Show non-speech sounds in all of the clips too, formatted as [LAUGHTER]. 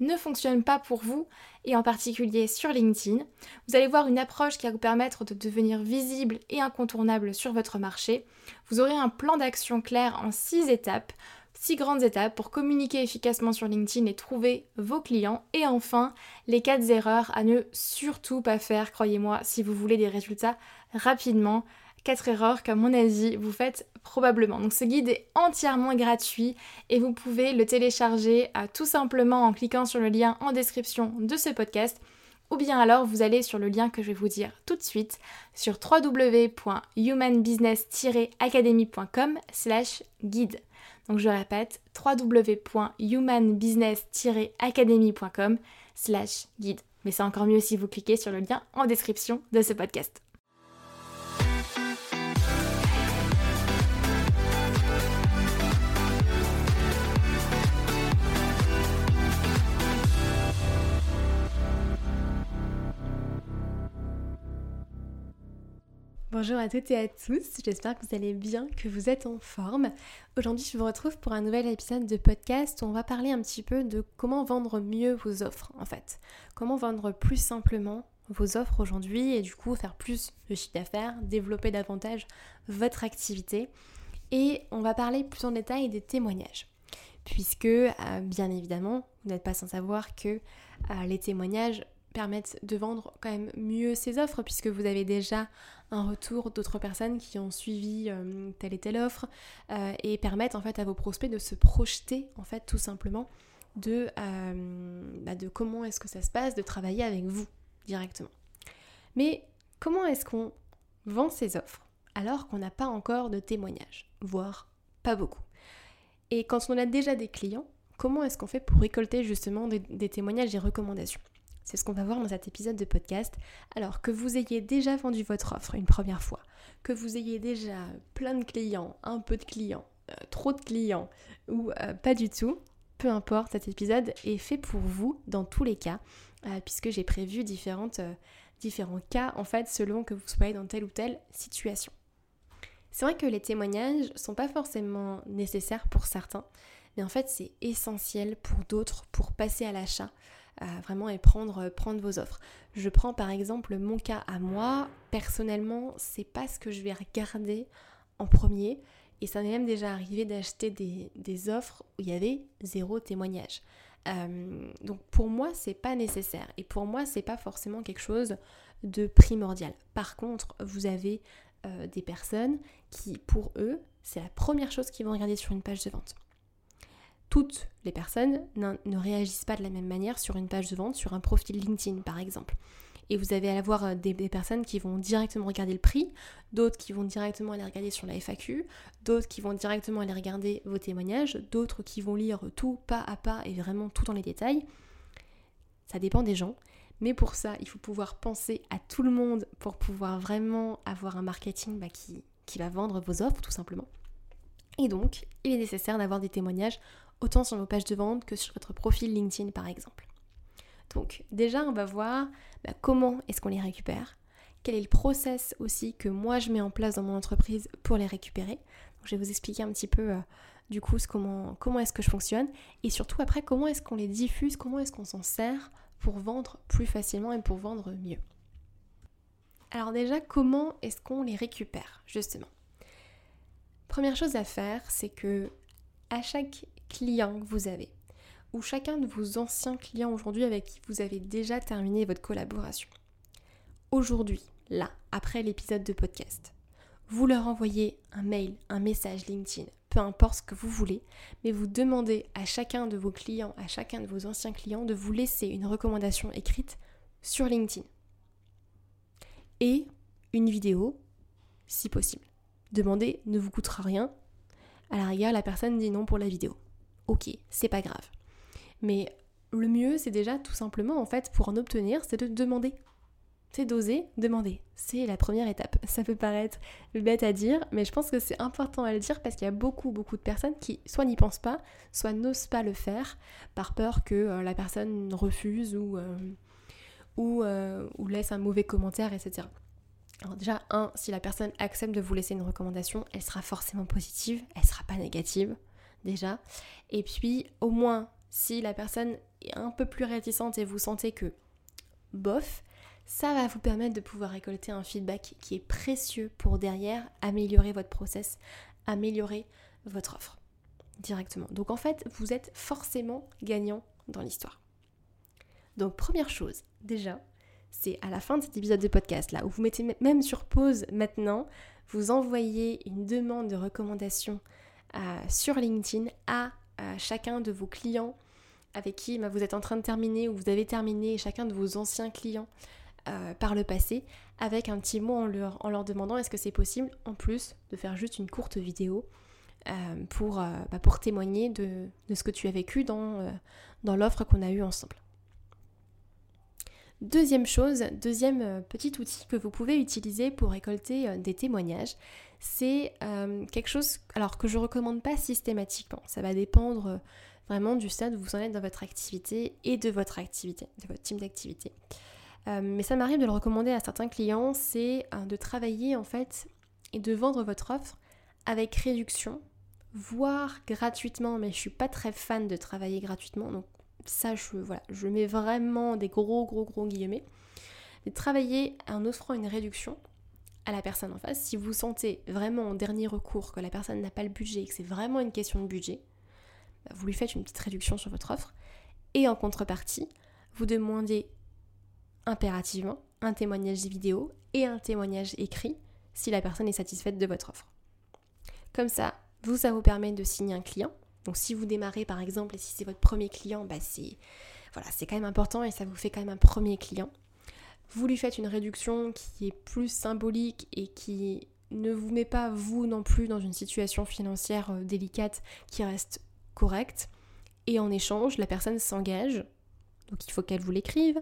ne fonctionne pas pour vous, et en particulier sur LinkedIn. Vous allez voir une approche qui va vous permettre de devenir visible et incontournable sur votre marché. Vous aurez un plan d'action clair en 6 étapes, 6 grandes étapes pour communiquer efficacement sur LinkedIn et trouver vos clients. Et enfin, les 4 erreurs à ne surtout pas faire, croyez-moi, si vous voulez des résultats rapidement 4 erreurs qu'à mon avis vous faites probablement. Donc ce guide est entièrement gratuit et vous pouvez le télécharger euh, tout simplement en cliquant sur le lien en description de ce podcast ou bien alors vous allez sur le lien que je vais vous dire tout de suite sur www.humanbusiness-academy.com slash guide. Donc je répète www.humanbusiness-academy.com slash guide. Mais c'est encore mieux si vous cliquez sur le lien en description de ce podcast. Bonjour à toutes et à tous, j'espère que vous allez bien, que vous êtes en forme. Aujourd'hui je vous retrouve pour un nouvel épisode de podcast où on va parler un petit peu de comment vendre mieux vos offres en fait. Comment vendre plus simplement vos offres aujourd'hui et du coup faire plus de chiffre d'affaires, développer davantage votre activité. Et on va parler plus en détail des témoignages. Puisque euh, bien évidemment, vous n'êtes pas sans savoir que euh, les témoignages permettent de vendre quand même mieux ces offres puisque vous avez déjà un retour d'autres personnes qui ont suivi euh, telle et telle offre euh, et permettent en fait à vos prospects de se projeter en fait tout simplement de, euh, bah, de comment est-ce que ça se passe de travailler avec vous directement. Mais comment est-ce qu'on vend ces offres alors qu'on n'a pas encore de témoignages, voire pas beaucoup? Et quand on a déjà des clients, comment est-ce qu'on fait pour récolter justement des témoignages et recommandations? C'est ce qu'on va voir dans cet épisode de podcast. Alors que vous ayez déjà vendu votre offre une première fois, que vous ayez déjà plein de clients, un peu de clients, euh, trop de clients ou euh, pas du tout, peu importe, cet épisode est fait pour vous dans tous les cas, euh, puisque j'ai prévu différents cas en fait selon que vous soyez dans telle ou telle situation. C'est vrai que les témoignages sont pas forcément nécessaires pour certains, mais en fait c'est essentiel pour d'autres pour passer à l'achat vraiment et prendre, prendre vos offres. Je prends par exemple mon cas à moi. Personnellement, c'est pas ce que je vais regarder en premier. Et ça m'est même déjà arrivé d'acheter des, offres où il y avait zéro témoignage. Euh, donc pour moi, c'est pas nécessaire. Et pour moi, c'est pas forcément quelque chose de primordial. Par contre, vous avez euh, des personnes qui, pour eux, c'est la première chose qu'ils vont regarder sur une page de vente toutes les personnes ne réagissent pas de la même manière sur une page de vente, sur un profil LinkedIn par exemple. Et vous allez avoir euh, des, personnes qui vont directement regarder le prix, d'autres qui vont directement aller regarder sur la FAQ, d'autres qui vont directement aller regarder vos témoignages, d'autres qui vont lire tout pas à pas et vraiment tout dans les détails. Ça dépend des gens. Mais pour ça, il faut pouvoir penser à tout le monde pour pouvoir vraiment avoir un marketing bah, qui va vendre vos offres tout simplement. Et donc, il est nécessaire d'avoir des témoignages autant sur vos pages de vente que sur votre profil LinkedIn par exemple. Donc déjà, on va voir bah, comment est-ce qu'on les récupère, quel est le process aussi que moi je mets en place dans mon entreprise pour les récupérer. je vais vous expliquer un petit peu euh, du coup comment, comment est-ce que je fonctionne et surtout après comment est-ce qu'on les diffuse, comment est-ce qu'on s'en sert pour vendre plus facilement et pour vendre mieux. Alors déjà, comment est-ce qu'on les récupère justement? Première chose à faire, c'est que à chaque client que vous avez, ou chacun de vos anciens clients aujourd'hui avec qui vous avez déjà terminé votre collaboration, aujourd'hui, là, après l'épisode de podcast, vous leur envoyez un mail, un message LinkedIn, peu importe ce que vous voulez, mais vous demandez à chacun de vos clients, à chacun de vos anciens clients de vous laisser une recommandation écrite sur LinkedIn. Et une vidéo, si possible. Demander ne vous coûtera rien. À la rigueur, la personne dit non pour la vidéo. Ok, c'est pas grave. Mais le mieux, c'est déjà tout simplement, en fait, pour en obtenir, c'est de demander. C'est d'oser demander. C'est la première étape. [LAUGHS] Ça peut paraître bête à dire, mais je pense que c'est important à le dire parce qu'il y a beaucoup, beaucoup de personnes qui soit n'y pensent pas, soit n'osent pas le faire par peur que euh, la personne refuse ou, euh, ou, euh, ou laisse un mauvais commentaire, etc. Alors déjà, un, si la personne accepte de vous laisser une recommandation, elle sera forcément positive, elle sera pas négative, déjà. Et puis, au moins, si la personne est un peu plus réticente et vous sentez que bof, ça va vous permettre de pouvoir récolter un feedback qui est précieux pour derrière améliorer votre process, améliorer votre offre directement. Donc en fait, vous êtes forcément gagnant dans l'histoire. Donc première chose, déjà, c'est à la fin de cet épisode de podcast là, où vous mettez même sur pause maintenant, vous envoyez une demande de recommandation sur LinkedIn à, chacun de vos clients avec qui bah, vous êtes en train de terminer ou vous avez terminé, chacun de vos anciens clients euh, par le passé, avec un petit mot en leur, demandant est-ce que c'est possible, en plus de faire juste une courte vidéo euh, pour, bah, pour témoigner de, de, ce que tu as vécu dans, dans l'offre qu'on a eue ensemble. Deuxième chose, deuxième euh, petit outil que vous pouvez utiliser pour récolter euh, des témoignages, c'est euh, quelque chose alors que je recommande pas systématiquement. Ça va dépendre vraiment du stade où vous en êtes dans votre activité et de votre activité, de votre team d'activité. mais ça m'arrive de le recommander à certains clients, c'est de travailler en fait et de vendre votre offre avec réduction, voire gratuitement, mais je suis pas très fan de travailler gratuitement, donc ça je, voilà, je mets vraiment des gros gros gros guillemets, de travailler en offrant une réduction à la personne en face. Si vous sentez vraiment en dernier recours que la personne n'a pas le budget et que c'est vraiment une question de budget, bah, vous lui faites une petite réduction sur votre offre. Et en contrepartie, vous demandez impérativement un témoignage vidéo et un témoignage écrit si la personne est satisfaite de votre offre. Comme ça, vous, ça vous permet de signer un client donc si vous démarrez par exemple et si c'est votre premier client, bah c'est voilà, c'est quand même important et ça vous fait quand même un premier client. Vous lui faites une réduction qui est plus symbolique et qui ne vous met pas vous non plus dans une situation financière euh, délicate qui reste correcte. Et en échange, la personne s'engage, donc il faut qu'elle vous l'écrive,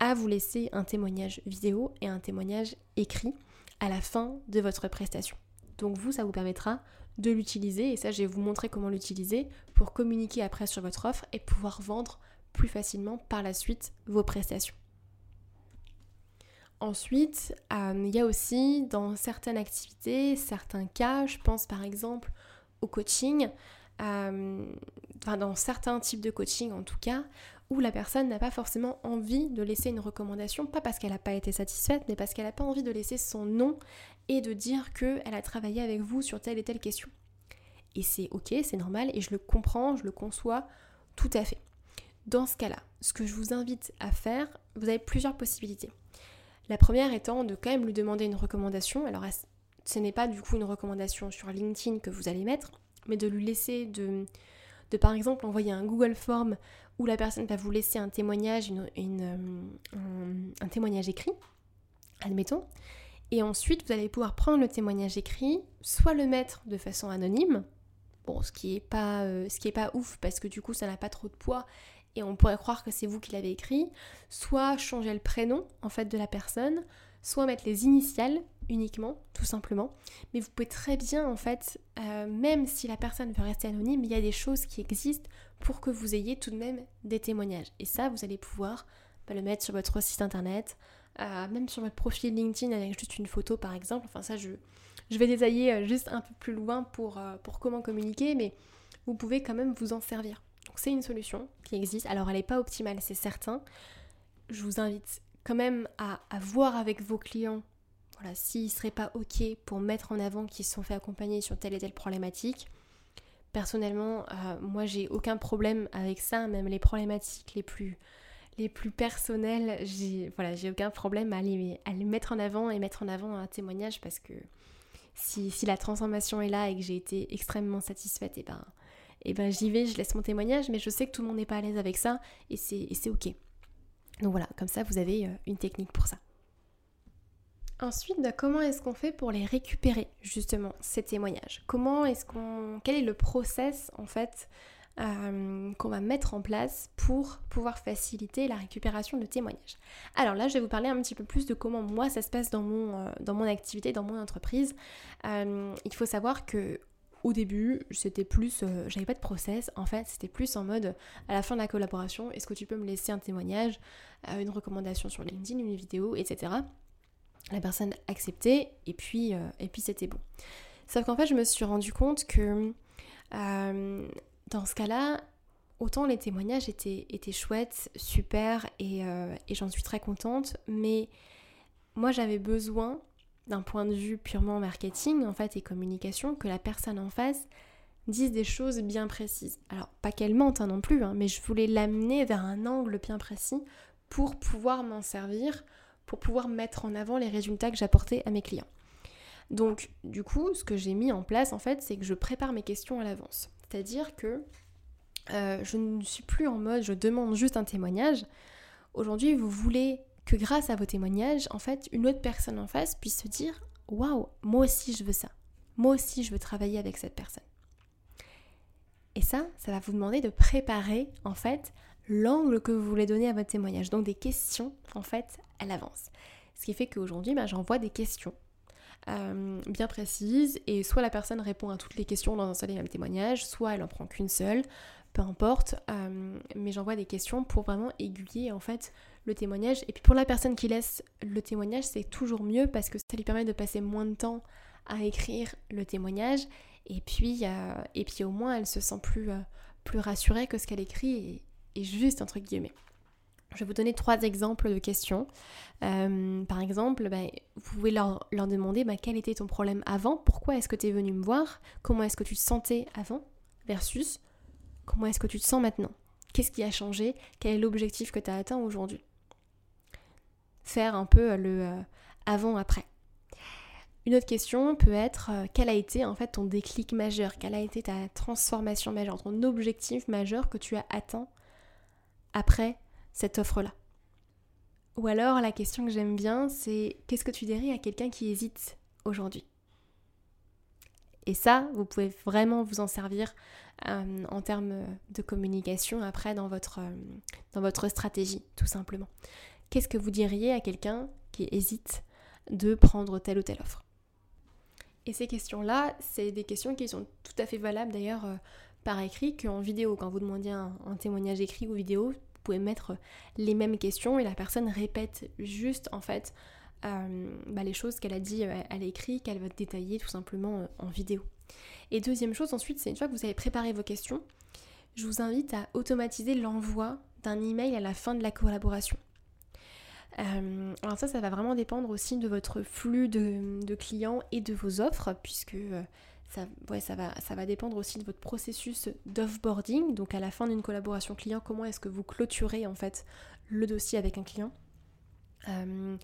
à vous laisser un témoignage vidéo et un témoignage écrit à la fin de votre prestation. Donc vous, ça vous permettra de l'utiliser et ça je vais vous montrer comment l'utiliser pour communiquer après sur votre offre et pouvoir vendre plus facilement par la suite vos prestations. Ensuite, euh, il y a aussi dans certaines activités, certains cas, je pense par exemple au coaching, euh, enfin dans certains types de coaching en tout cas, où la personne n'a pas forcément envie de laisser une recommandation, pas parce qu'elle n'a pas été satisfaite, mais parce qu'elle n'a pas envie de laisser son nom et de dire qu'elle a travaillé avec vous sur telle et telle question. Et c'est ok, c'est normal, et je le comprends, je le conçois tout à fait. Dans ce cas-là, ce que je vous invite à faire, vous avez plusieurs possibilités. La première étant de quand même lui demander une recommandation. Alors ce n'est pas du coup une recommandation sur LinkedIn que vous allez mettre, mais de lui laisser de, par exemple envoyer un Google Form où la personne va vous laisser un témoignage, euh, un, témoignage écrit, admettons. Et ensuite, vous allez pouvoir prendre le témoignage écrit, soit le mettre de façon anonyme, bon, ce qui est pas, euh, pas ouf parce que du coup, ça n'a pas trop de poids et on pourrait croire que c'est vous qui l'avez écrit, soit changer le prénom en fait de la personne, soit mettre les initiales uniquement, tout simplement. Mais vous pouvez très bien, en fait, euh, même si la personne veut rester anonyme, il y a des choses qui existent pour que vous ayez tout de même des témoignages. Et ça, vous allez pouvoir bah, le mettre sur votre site internet, euh, même sur votre profil LinkedIn avec juste une photo par exemple. Enfin ça je, vais détailler euh, juste un peu plus loin pour comment communiquer, mais vous pouvez quand même vous en servir. C'est une solution qui existe. Alors elle n'est pas optimale, c'est certain. Je vous invite quand même à, voir avec vos clients voilà, s'ils ne seraient pas OK pour mettre en avant qu'ils se sont fait accompagner sur telle et telle problématique. Personnellement, moi j'ai aucun problème avec ça, même les problématiques les plus les plus personnels, j'ai voilà, aucun problème à les, à les mettre en avant et mettre en avant un témoignage parce que si, si la transformation est là et que j'ai été extrêmement satisfaite, et eh ben, et eh ben j'y vais, je laisse mon témoignage, mais je sais que tout le monde n'est pas à l'aise avec ça et c'est ok. Donc voilà, comme ça vous avez euh, une technique pour ça. Ensuite, bah, comment est-ce qu'on fait pour les récupérer justement ces témoignages? Comment est-ce qu'on quel est le process en fait euh, qu'on va mettre en place pour pouvoir faciliter la récupération de témoignages? Alors là, je vais vous parler un petit peu plus de comment moi ça se passe dans mon, euh, activité, dans mon entreprise. Il faut savoir que au début, c'était plus, j'avais pas de process, en fait, c'était plus en mode, à la fin de la collaboration, est-ce que tu peux me laisser un témoignage, une recommandation sur LinkedIn, une vidéo, etc. La personne acceptait, et puis, et puis c'était bon. Sauf qu'en fait, je me suis rendu compte que dans ce cas-là, autant les témoignages étaient, étaient chouettes, super, euh, et, j'en suis très contente, mais moi j'avais besoin, d'un point de vue purement marketing en fait et communication, que la personne en face dise des choses bien précises. Alors pas qu'elle mente hein, non plus, hein, mais je voulais l'amener vers un angle bien précis pour pouvoir m'en servir, pour pouvoir mettre en avant les résultats que j'apportais à mes clients. Donc du coup, ce que j'ai mis en place en fait, c'est que je prépare mes questions à l'avance. C'est-à-dire que euh, je ne suis plus en mode je demande juste un témoignage. Aujourd'hui, vous voulez que grâce à vos témoignages, en fait, une autre personne en face puisse se dire waouh, moi aussi je veux ça. Moi aussi je veux travailler avec cette personne. Et ça, ça va vous demander de préparer en fait l'angle que vous voulez donner à votre témoignage. Donc des questions en fait à l'avance. Ce qui fait qu'aujourd'hui, bah, j'envoie des questions euh, bien précise et soit la personne répond à toutes les questions dans un seul et même témoignage, soit elle en prend qu'une seule, peu importe, euh, mais j'envoie des questions pour vraiment aiguiller en fait le témoignage. Et puis pour la personne qui laisse le témoignage, c'est toujours mieux parce que ça lui permet de passer moins de temps à écrire le témoignage et puis, euh, et puis au moins elle se sent plus, plus rassurée que ce qu'elle écrit est juste entre guillemets. Je vais vous donner trois exemples de questions. Euh, par exemple, ben, vous pouvez leur, demander ben, quel était ton problème avant, pourquoi est-ce que tu es venu me voir, comment est-ce que tu te sentais avant, versus comment est-ce que tu te sens maintenant? Qu'est-ce qui a changé? Quel est l'objectif que tu as atteint aujourd'hui? Faire un peu le euh, avant-après. Une autre question peut être euh, quel a été en fait ton déclic majeur, quelle a été ta transformation majeure, ton objectif majeur que tu as atteint après cette offre-là? Ou alors la question que j'aime bien, c'est qu'est-ce que tu dirais à quelqu'un qui hésite aujourd'hui? Et ça, vous pouvez vraiment vous en servir euh, en termes de communication après euh, dans votre stratégie, tout simplement. Qu'est-ce que vous diriez à quelqu'un qui hésite de prendre telle ou telle offre? Et ces questions-là, c'est des questions qui sont tout à fait valables d'ailleurs euh, par écrit qu'en vidéo. Quand vous demandiez un, témoignage écrit ou vidéo, pouvez mettre les mêmes questions et la personne répète juste en fait euh, bah, les choses qu'elle a dit euh, à l'écrit, qu'elle va détailler tout simplement en vidéo. Et deuxième chose ensuite, c'est une fois que vous avez préparé vos questions, je vous invite à automatiser l'envoi d'un email à la fin de la collaboration. Alors ça, ça va vraiment dépendre aussi de votre flux de, clients et de vos offres, puisque ça, ça, va, ça va dépendre aussi de votre processus d'offboarding. Donc à la fin d'une collaboration client, comment est-ce que vous clôturez en fait le dossier avec un client? Euh,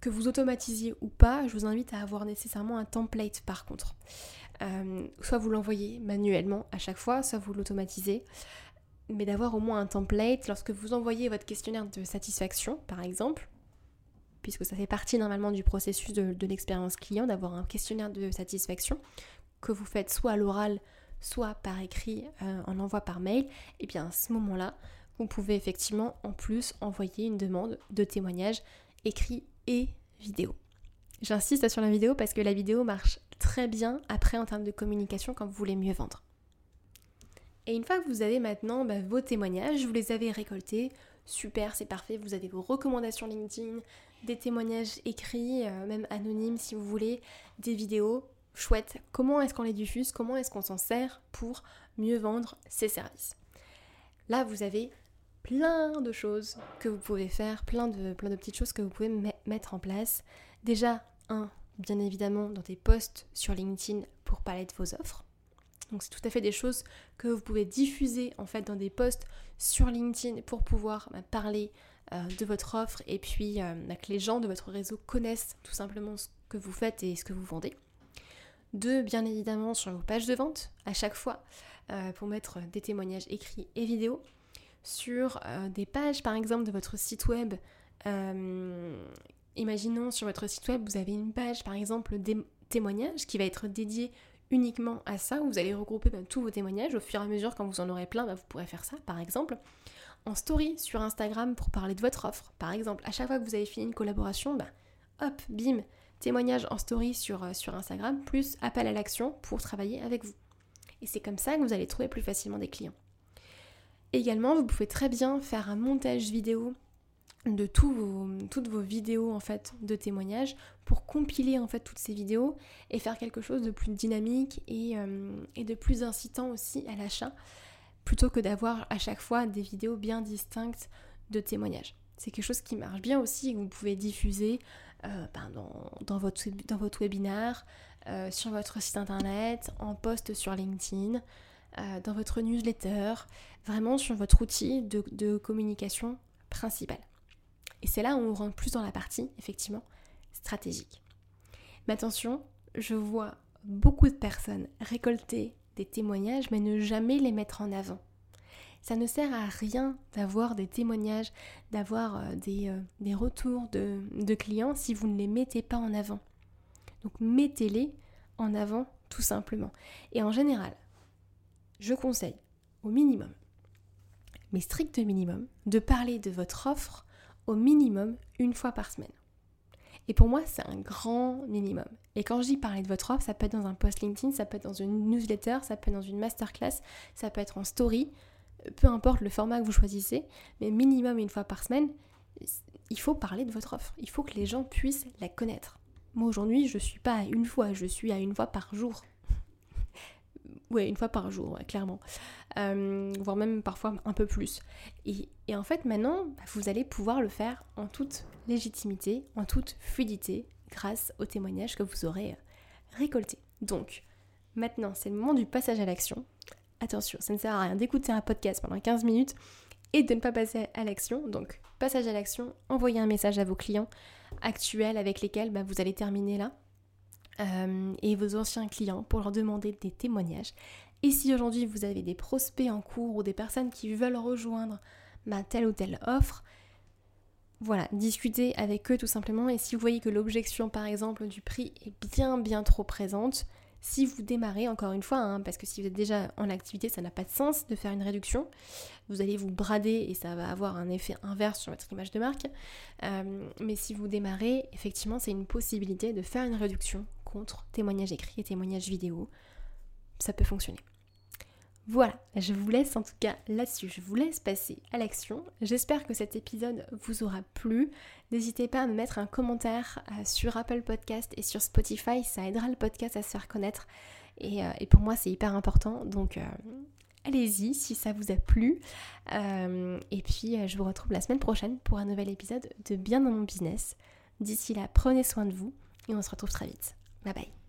Que vous automatisiez ou pas, je vous invite à avoir nécessairement un template par contre. Euh, soit vous l'envoyez manuellement à chaque fois, soit vous l'automatisez. Mais d'avoir au moins un template lorsque vous envoyez votre questionnaire de satisfaction, par exemple, puisque ça fait partie normalement du processus de, l'expérience client, d'avoir un questionnaire de satisfaction que vous faites soit à l'oral, soit par écrit euh, en envoi par mail, et eh bien à ce moment-là, vous pouvez effectivement en plus envoyer une demande de témoignage écrit et vidéo. J'insiste sur la vidéo parce que la vidéo marche très bien après en termes de communication quand vous voulez mieux vendre. Et une fois que vous avez maintenant bah, vos témoignages, vous les avez récoltés super, c'est parfait. Vous avez vos recommandations LinkedIn, des témoignages écrits, euh, même anonymes si vous voulez, des vidéos. Chouette. Comment est-ce qu'on les diffuse? Comment est-ce qu'on s'en sert pour mieux vendre ses services? Là, vous avez plein de choses que vous pouvez faire, plein de, petites choses que vous pouvez mettre en place. Déjà, un, bien évidemment, dans des posts sur LinkedIn pour parler de vos offres. Donc c'est tout à fait des choses que vous pouvez diffuser en fait dans des posts sur LinkedIn pour pouvoir bah, parler de votre offre et puis euh, bah, que les gens de votre réseau connaissent tout simplement ce que vous faites et ce que vous vendez. Deux, bien évidemment sur vos pages de vente à chaque fois euh, pour mettre des témoignages écrits et vidéos. Sur des pages par exemple de votre site web imaginons sur votre site web, vous avez une page par exemple des témoignages qui va être dédiée uniquement à ça, où vous allez regrouper ben, tous vos témoignages. Au fur et à mesure, quand vous en aurez plein, ben, vous pourrez faire ça, par exemple. En story sur Instagram pour parler de votre offre, par exemple. À chaque fois que vous avez fini une collaboration, ben, hop, bim, témoignage en story sur, euh, sur Instagram, plus appel à l'action pour travailler avec vous. Et c'est comme ça que vous allez trouver plus facilement des clients. Également, vous pouvez très bien faire un montage vidéo de toutes vos vidéos en fait de témoignages pour compiler en fait toutes ces vidéos et faire quelque chose de plus dynamique et, euh, et de plus incitant aussi à l'achat plutôt que d'avoir à chaque fois des vidéos bien distinctes de témoignages. C'est quelque chose qui marche bien aussi que vous pouvez diffuser euh, ben, dans, votre, dans votre webinaire, euh, sur votre site internet, en post sur LinkedIn, dans votre newsletter, vraiment sur votre outil de communication principal. Et c'est là où on rentre plus dans la partie, effectivement, stratégique. Mais attention, je vois beaucoup de personnes récolter témoignages, mais ne jamais les mettre en avant. Ça ne sert à rien d'avoir des témoignages, d'avoir euh, euh, des, retours de, de clients si vous ne les mettez pas en avant. Donc mettez-les en avant tout simplement. Et en général, je conseille au minimum, mais strict minimum, de parler de votre offre au minimum une fois par semaine. Et pour moi, c'est un grand minimum. Et quand je dis parler de votre offre, ça peut être dans un post LinkedIn, ça peut être dans une newsletter, ça peut être dans une masterclass, ça peut être en story, peu importe le format que vous choisissez, mais minimum une fois par semaine, il faut parler de votre offre. Il faut que les gens puissent la connaître. Moi aujourd'hui, je ne suis pas à une fois, je suis à une fois par jour. Ouais, une fois par jour, clairement. Euh, voire même parfois un peu plus. Et, en fait, maintenant, bah, vous allez pouvoir le faire en toute légitimité, en toute fluidité, grâce aux témoignages que vous aurez euh, récoltés. Donc, maintenant, c'est le moment du passage à l'action. Attention, ça ne sert à rien d'écouter un podcast pendant 15 minutes et de ne pas passer à l'action. Donc, passage à l'action, envoyez un message à vos clients actuels avec lesquels bah, vous allez terminer là euh, et vos anciens clients pour leur demander des témoignages. Et si aujourd'hui vous avez des prospects en cours ou des personnes qui veulent rejoindre ma telle ou telle offre, voilà, discutez avec eux tout simplement. Et si vous voyez que l'objection par exemple du prix est bien bien trop présente, si vous démarrez, encore une fois, hein, parce que si vous êtes déjà en activité, ça n'a pas de sens de faire une réduction. Vous allez vous brader et ça va avoir un effet inverse sur votre image de marque. Euh, mais si vous démarrez, effectivement, c'est une possibilité de faire une réduction contre témoignage écrit et témoignage vidéo. Ça peut fonctionner. Voilà, je vous laisse en tout cas là-dessus, je vous laisse passer à l'action. J'espère que cet épisode vous aura plu. N'hésitez pas à me mettre un commentaire euh, sur Apple Podcast et sur Spotify, ça aidera le podcast à se faire connaître. Et, euh, pour moi c'est hyper important, donc euh, allez-y si ça vous a plu. et puis je vous retrouve la semaine prochaine pour un nouvel épisode de Bien dans mon business. D'ici là, prenez soin de vous et on se retrouve très vite. Bye bye.